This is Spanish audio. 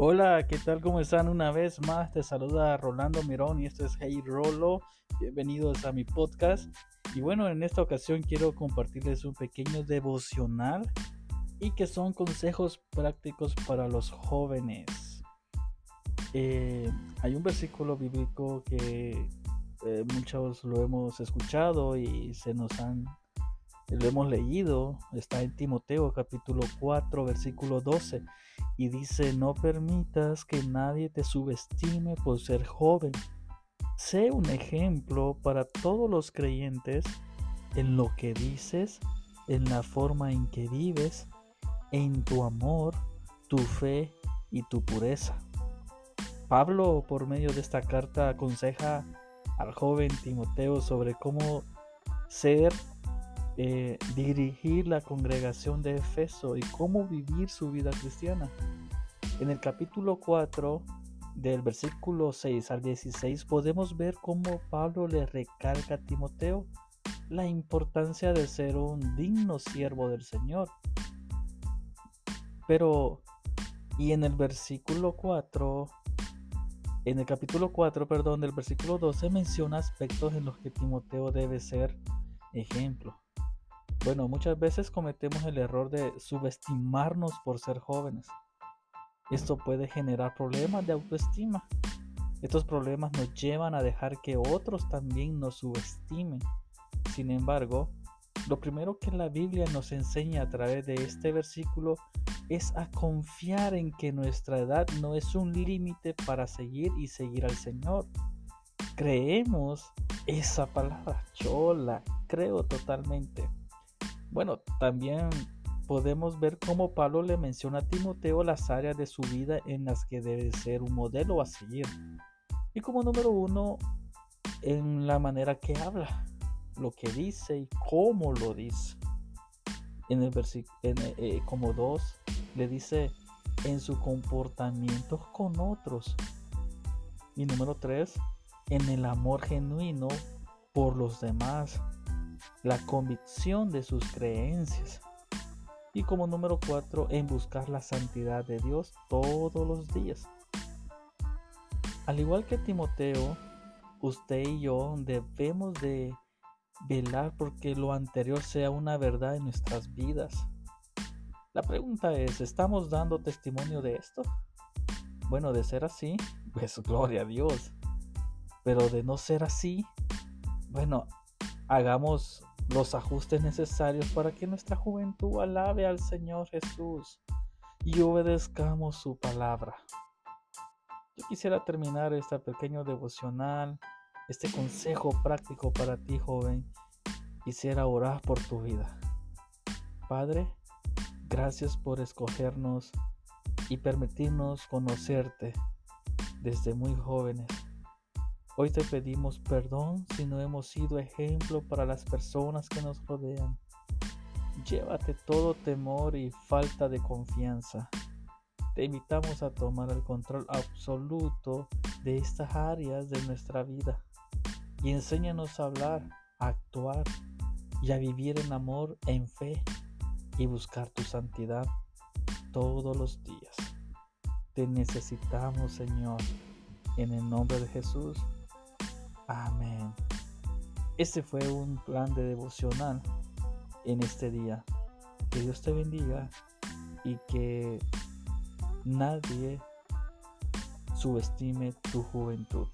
Hola, ¿qué tal? ¿Cómo están? Una vez más te saluda Rolando Mirón y esto es Hey Rolo. Bienvenidos a mi podcast. Y bueno, en esta ocasión quiero compartirles un pequeño devocional y que son consejos prácticos para los jóvenes. Eh, hay un versículo bíblico que eh, muchos lo hemos escuchado y se nos han lo hemos leído, está en Timoteo capítulo 4 versículo 12 y dice, no permitas que nadie te subestime por ser joven. Sé un ejemplo para todos los creyentes en lo que dices, en la forma en que vives, en tu amor, tu fe y tu pureza. Pablo, por medio de esta carta, aconseja al joven Timoteo sobre cómo ser eh, dirigir la congregación de Efeso y cómo vivir su vida cristiana. En el capítulo 4 del versículo 6 al 16 podemos ver cómo Pablo le recalca a Timoteo la importancia de ser un digno siervo del Señor. Pero, y en el versículo 4, en el capítulo 4, perdón, del versículo 12 menciona aspectos en los que Timoteo debe ser ejemplo. Bueno, muchas veces cometemos el error de subestimarnos por ser jóvenes. Esto puede generar problemas de autoestima. Estos problemas nos llevan a dejar que otros también nos subestimen. Sin embargo, lo primero que la Biblia nos enseña a través de este versículo es a confiar en que nuestra edad no es un límite para seguir y seguir al Señor. Creemos esa palabra, yo la creo totalmente. Bueno, también podemos ver cómo Pablo le menciona a Timoteo las áreas de su vida en las que debe ser un modelo a seguir. Y como número uno, en la manera que habla, lo que dice y cómo lo dice. En el versículo, eh, como dos, le dice en su comportamiento con otros. Y número tres, en el amor genuino por los demás la convicción de sus creencias. Y como número cuatro, en buscar la santidad de Dios todos los días. Al igual que Timoteo, usted y yo debemos de velar porque lo anterior sea una verdad en nuestras vidas. La pregunta es, ¿estamos dando testimonio de esto? Bueno, de ser así, pues gloria a Dios. Pero de no ser así, bueno, hagamos los ajustes necesarios para que nuestra juventud alabe al Señor Jesús y obedezcamos su palabra. Yo quisiera terminar este pequeño devocional, este consejo práctico para ti, joven. Quisiera orar por tu vida. Padre, gracias por escogernos y permitirnos conocerte desde muy jóvenes. Hoy te pedimos perdón si no hemos sido ejemplo para las personas que nos rodean. Llévate todo temor y falta de confianza. Te invitamos a tomar el control absoluto de estas áreas de nuestra vida y enséñanos a hablar, a actuar y a vivir en amor, en fe y buscar tu santidad todos los días. Te necesitamos, Señor, en el nombre de Jesús. Amén. Este fue un plan de devocional en este día. Que Dios te bendiga y que nadie subestime tu juventud.